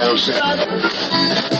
House.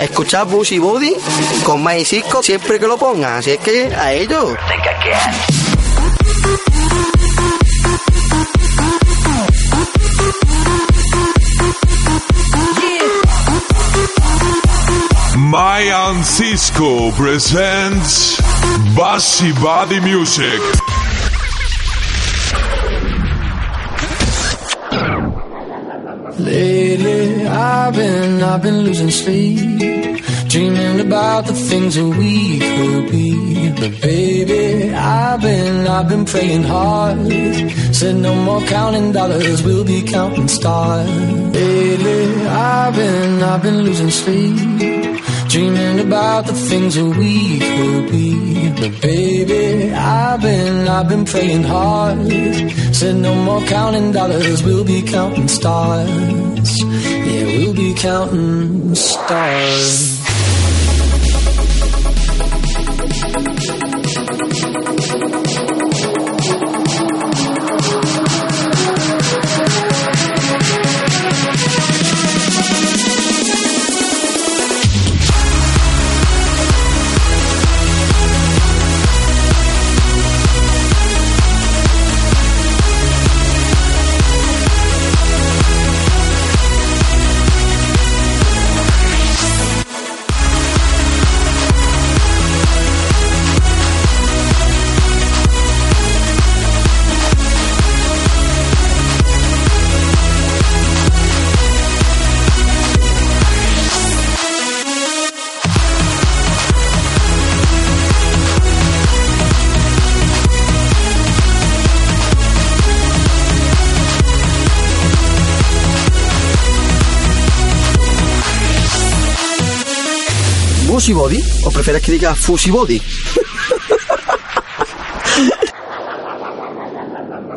Escuchar Busy Body con Mayer Cisco siempre que lo pongan. Así es que a ellos. Mayan Cisco presents Bassy Body Music. Lately, I've been, I've been losing sleep, dreaming about the things that we could be. But baby, I've been, I've been praying hard. Said no more counting dollars, we'll be counting stars. Lately, I've been, I've been losing sleep, dreaming about the things that we could be. But baby, I've been, I've been praying hard. Said no more counting dollars, we'll be counting stars. Yeah, we'll be counting stars. ¿O prefieres que diga?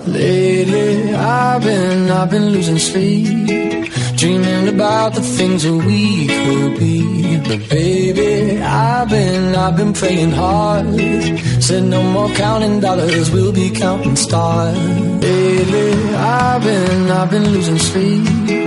Lately, I've been, I've been losing sleep, dreaming about the things that we could be. But baby, I've been, I've been praying hard. Said no more counting dollars, we'll be counting stars. Lately, I've been, I've been losing sleep,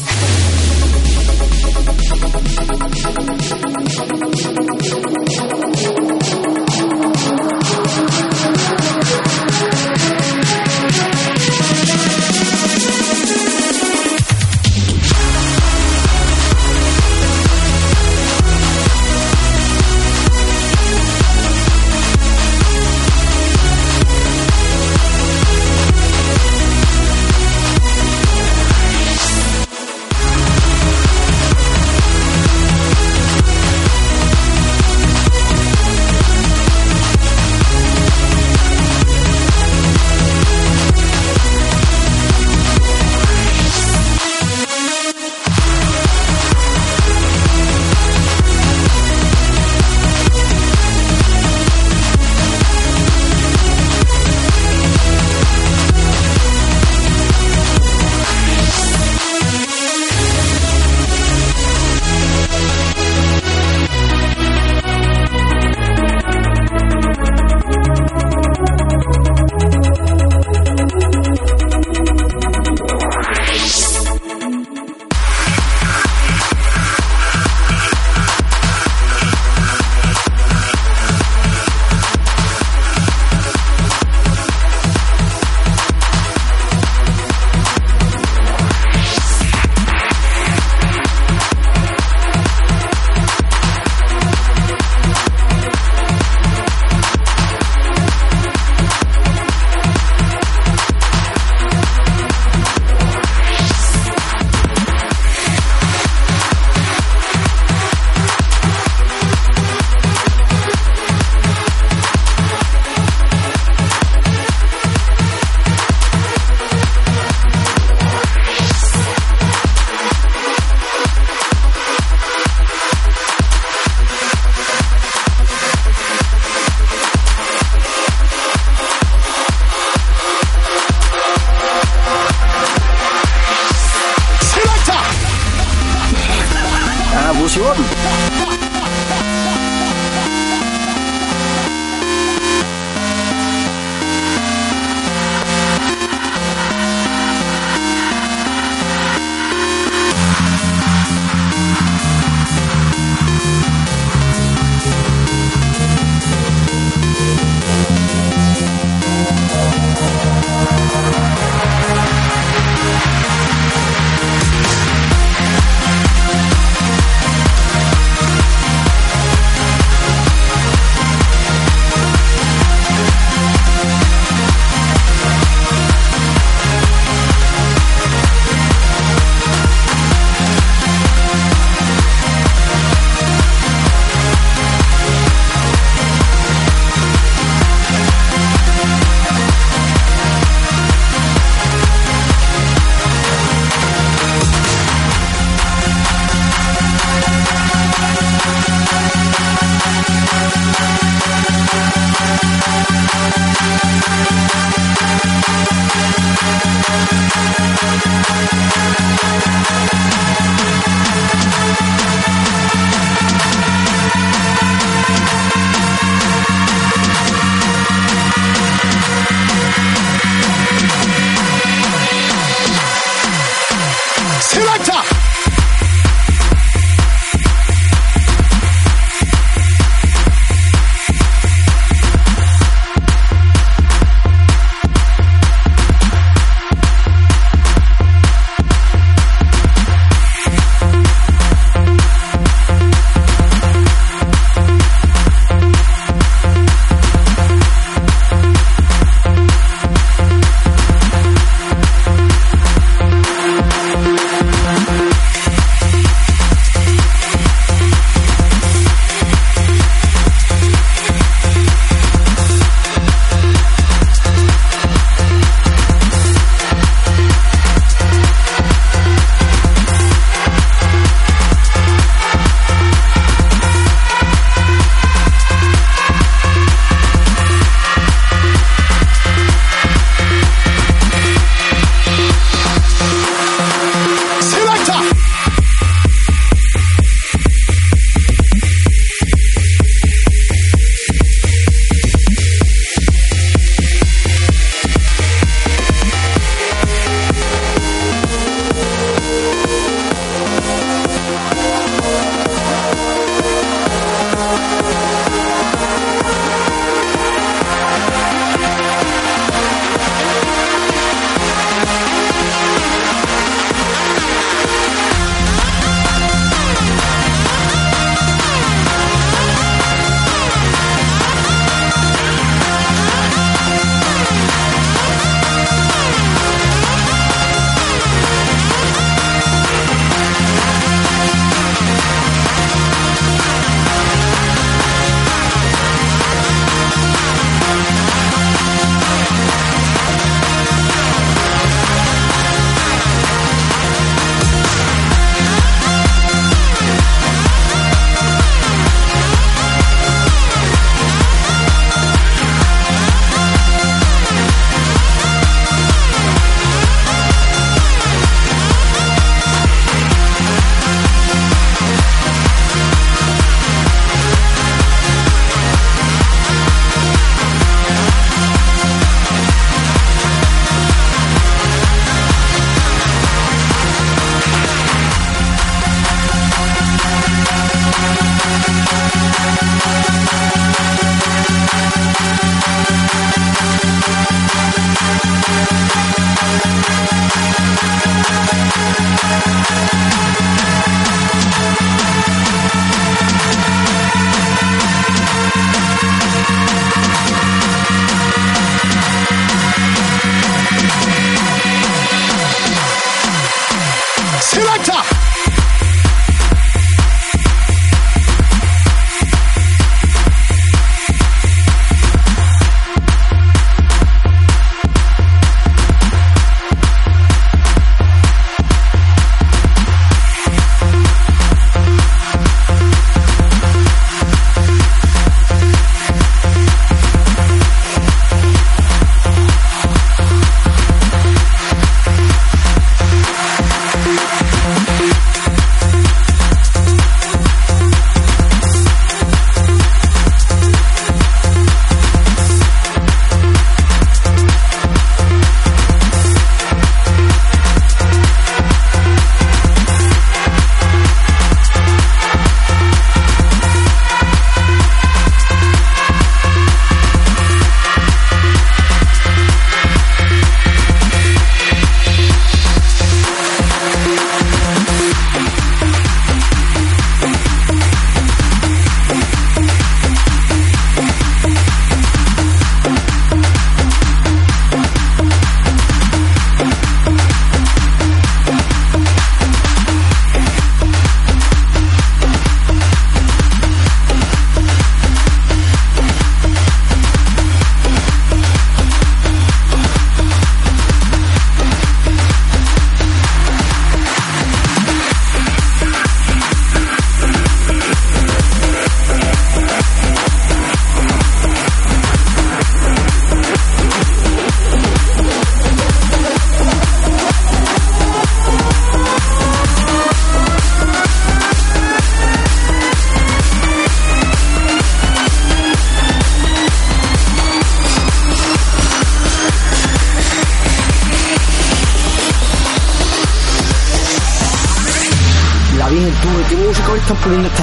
Explosión.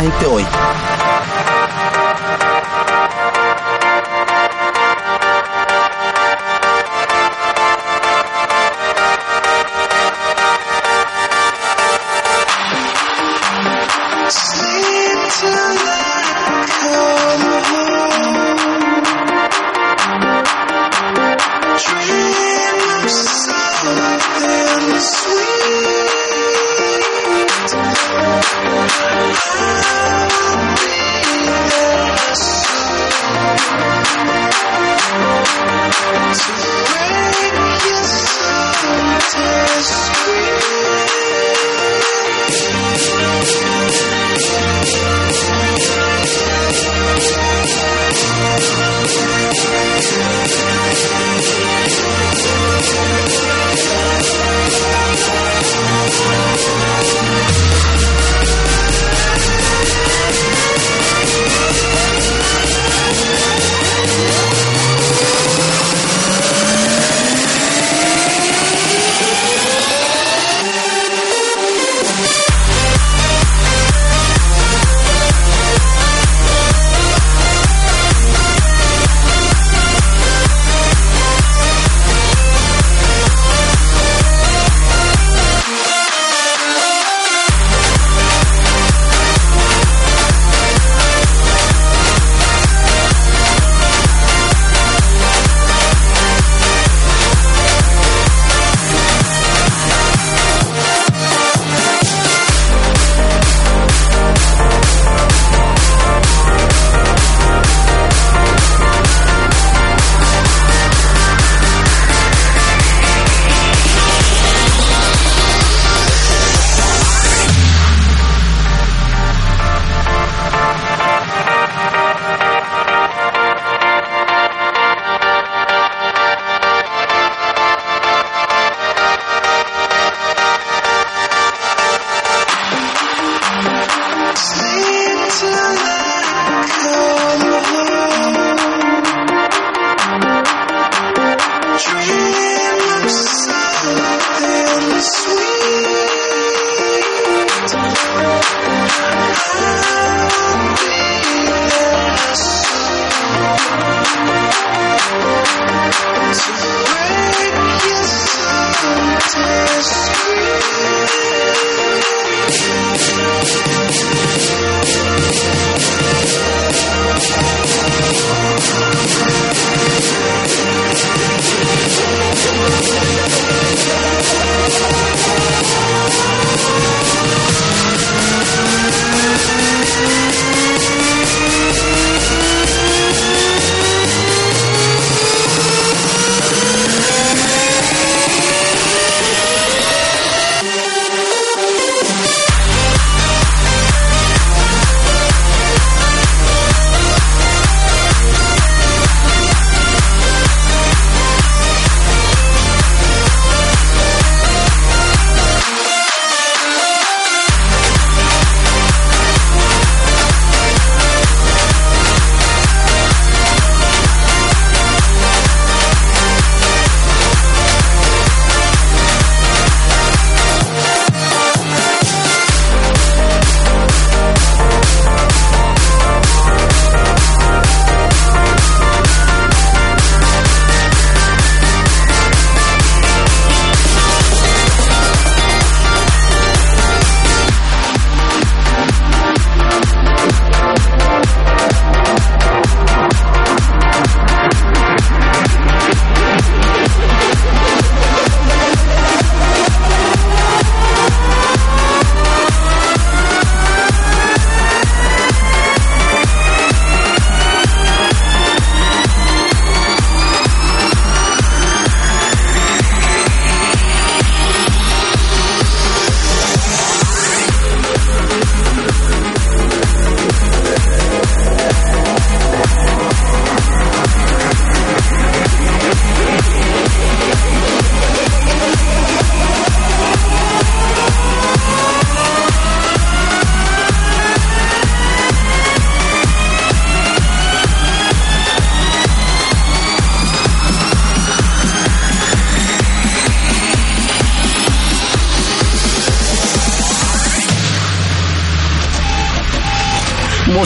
Ponte hoy.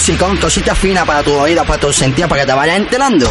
Musicón, cosita fina para tu oído, para tus sentidos, para que te vayas enterando.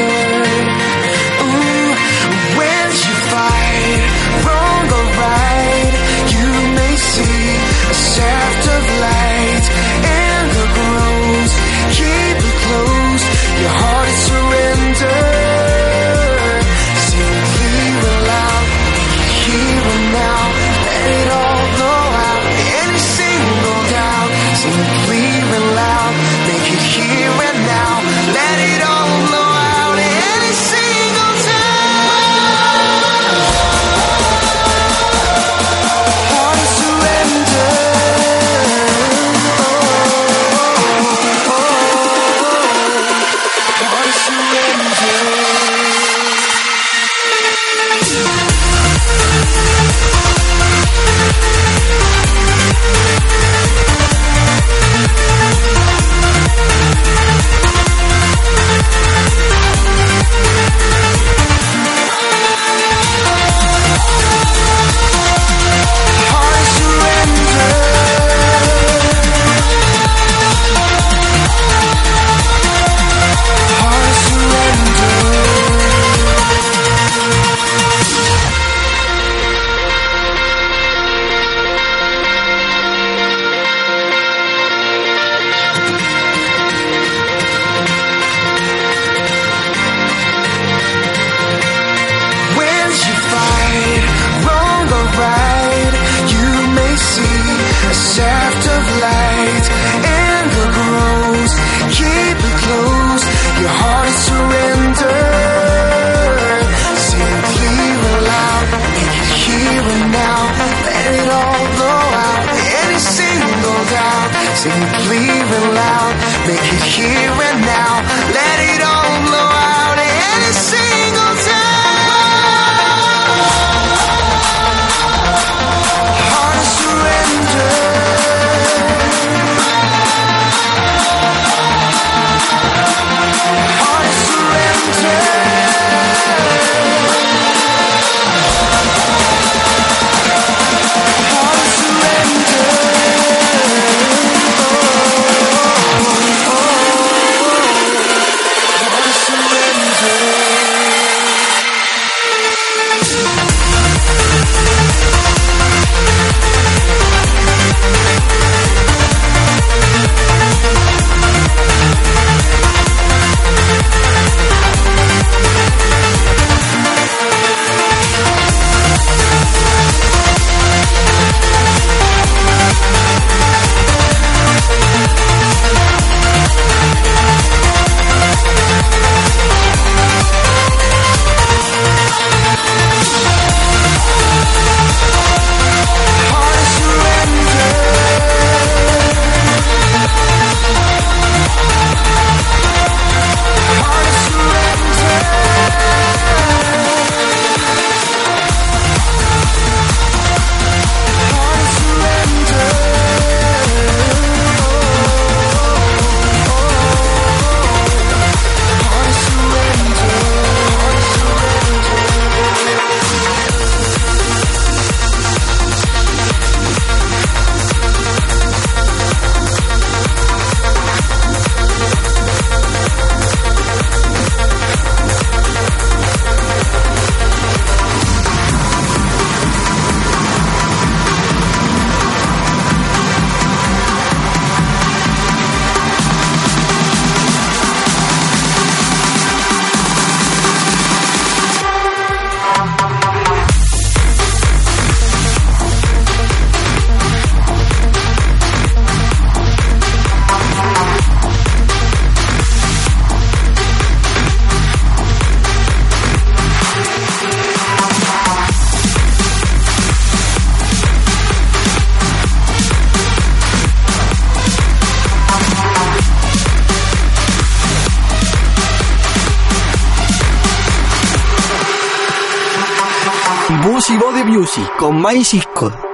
Marisco.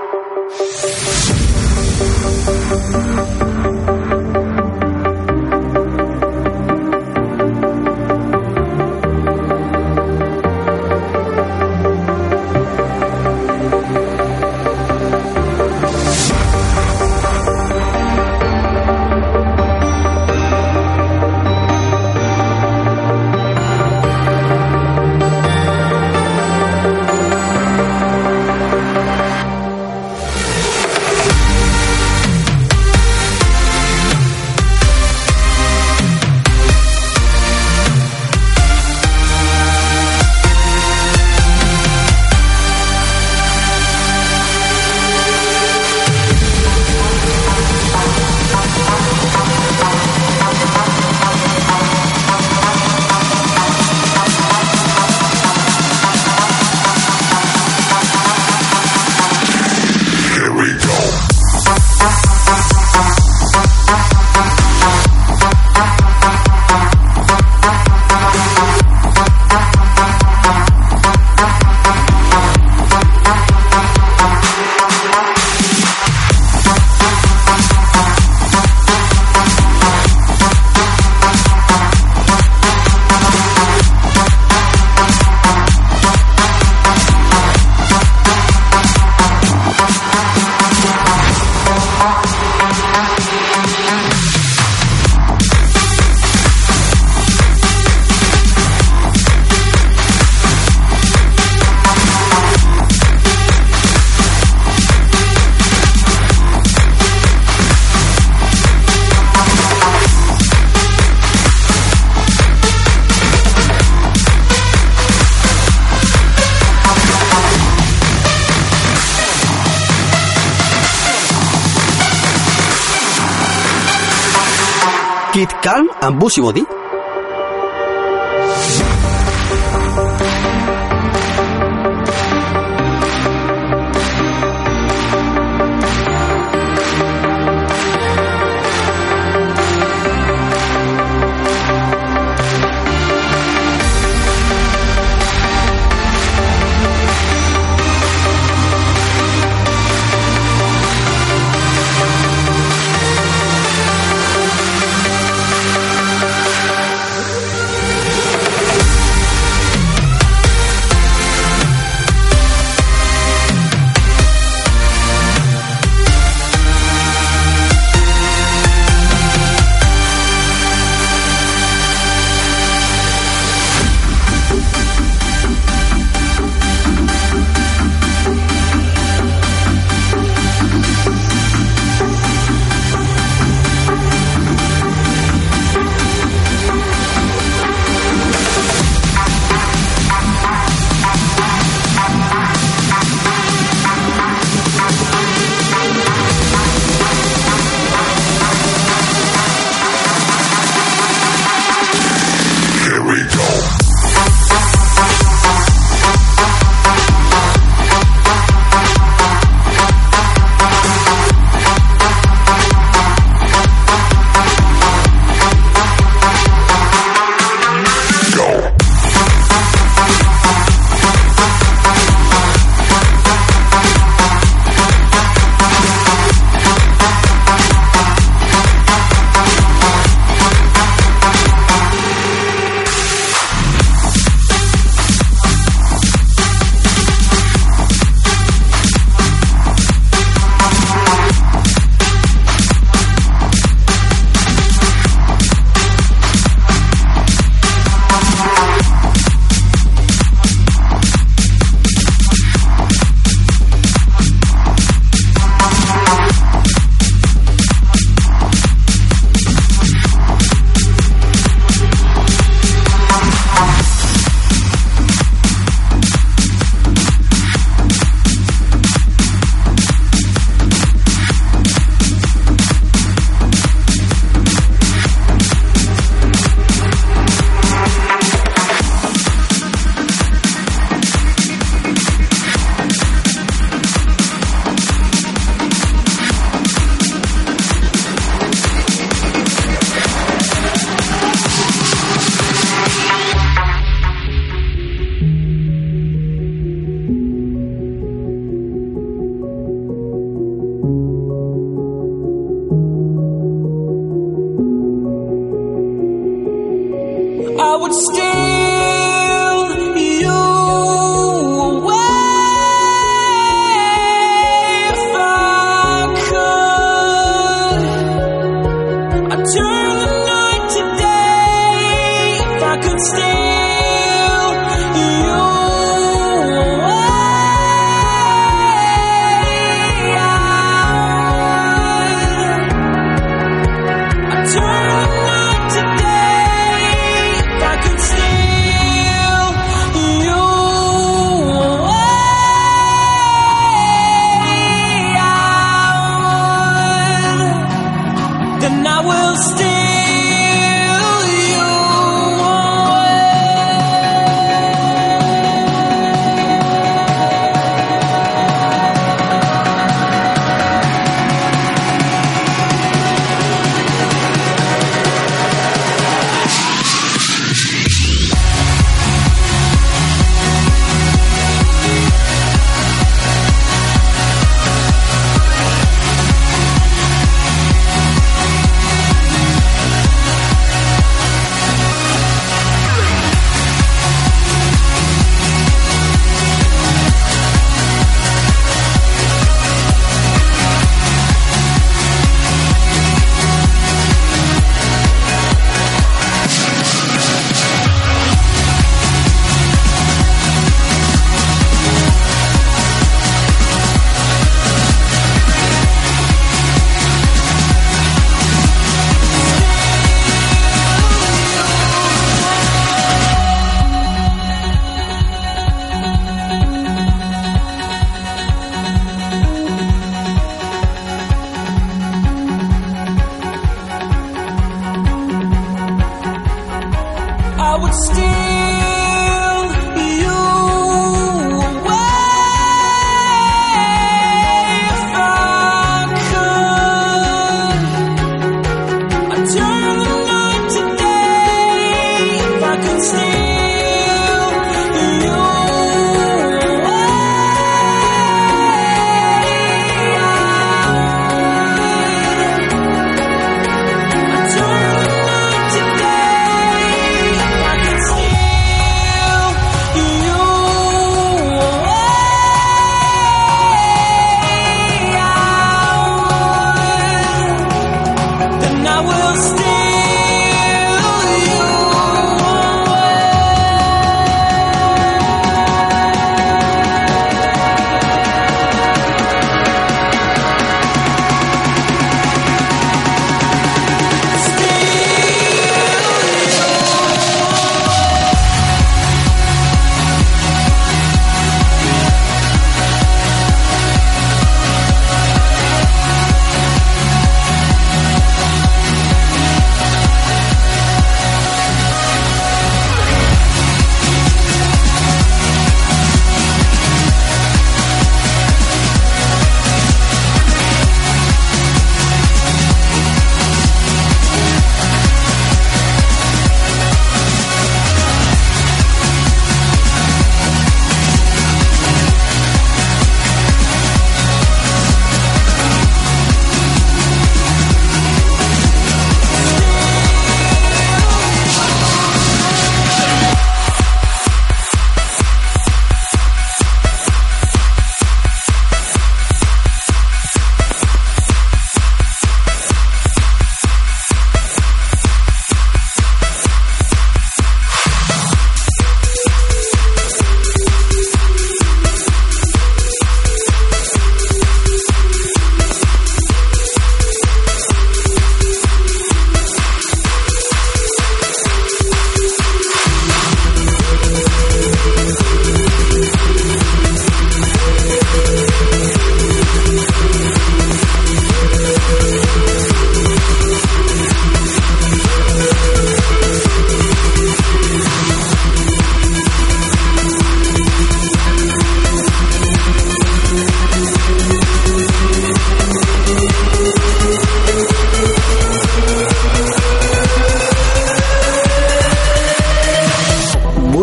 不许我的。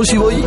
不行我已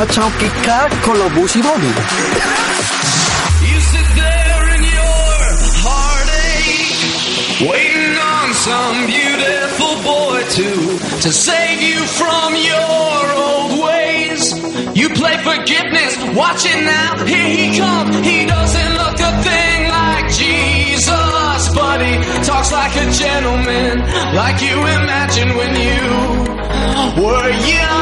watch out kita bushy body. You sit there in your heartache, waiting on some beautiful boy to to save you from your old ways. You play forgiveness, watch it now, here he comes. He doesn't look a thing like Jesus, but he talks like a gentleman, like you imagined when you were young.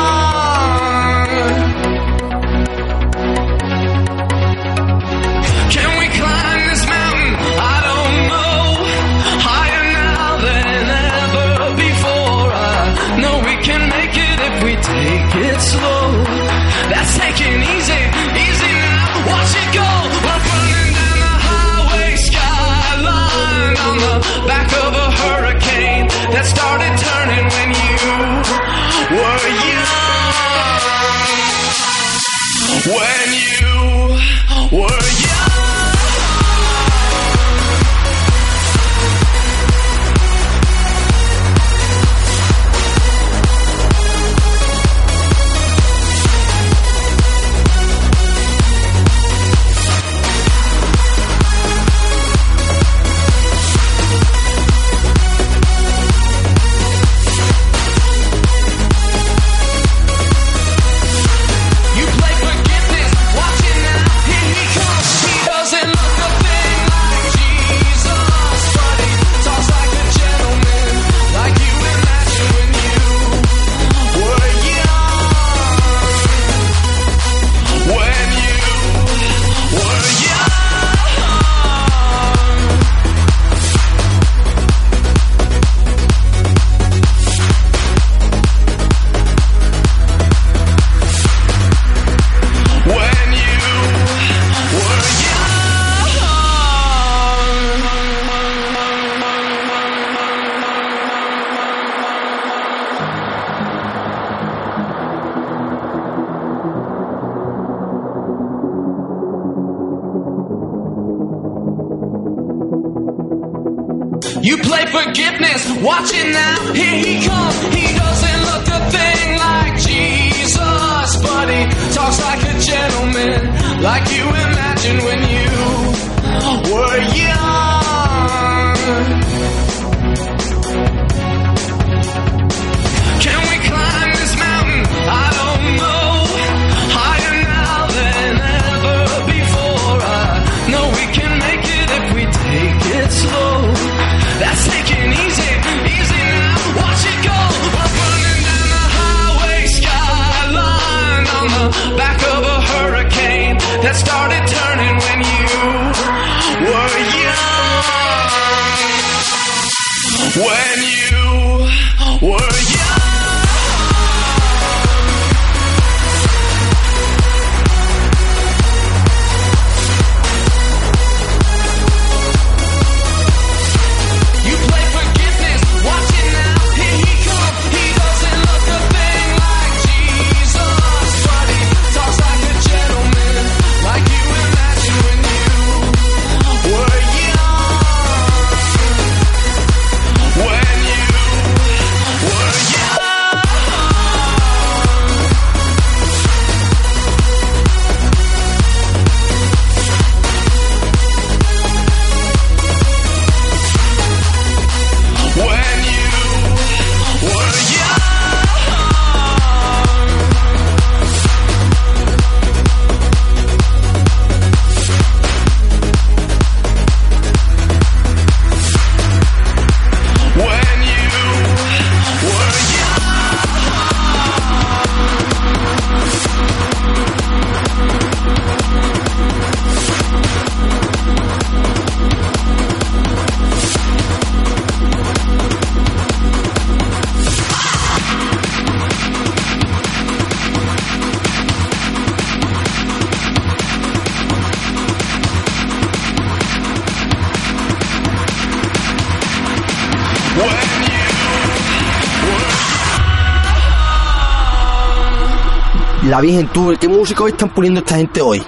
La Virgen, tú, ¿qué música hoy están poniendo esta gente hoy?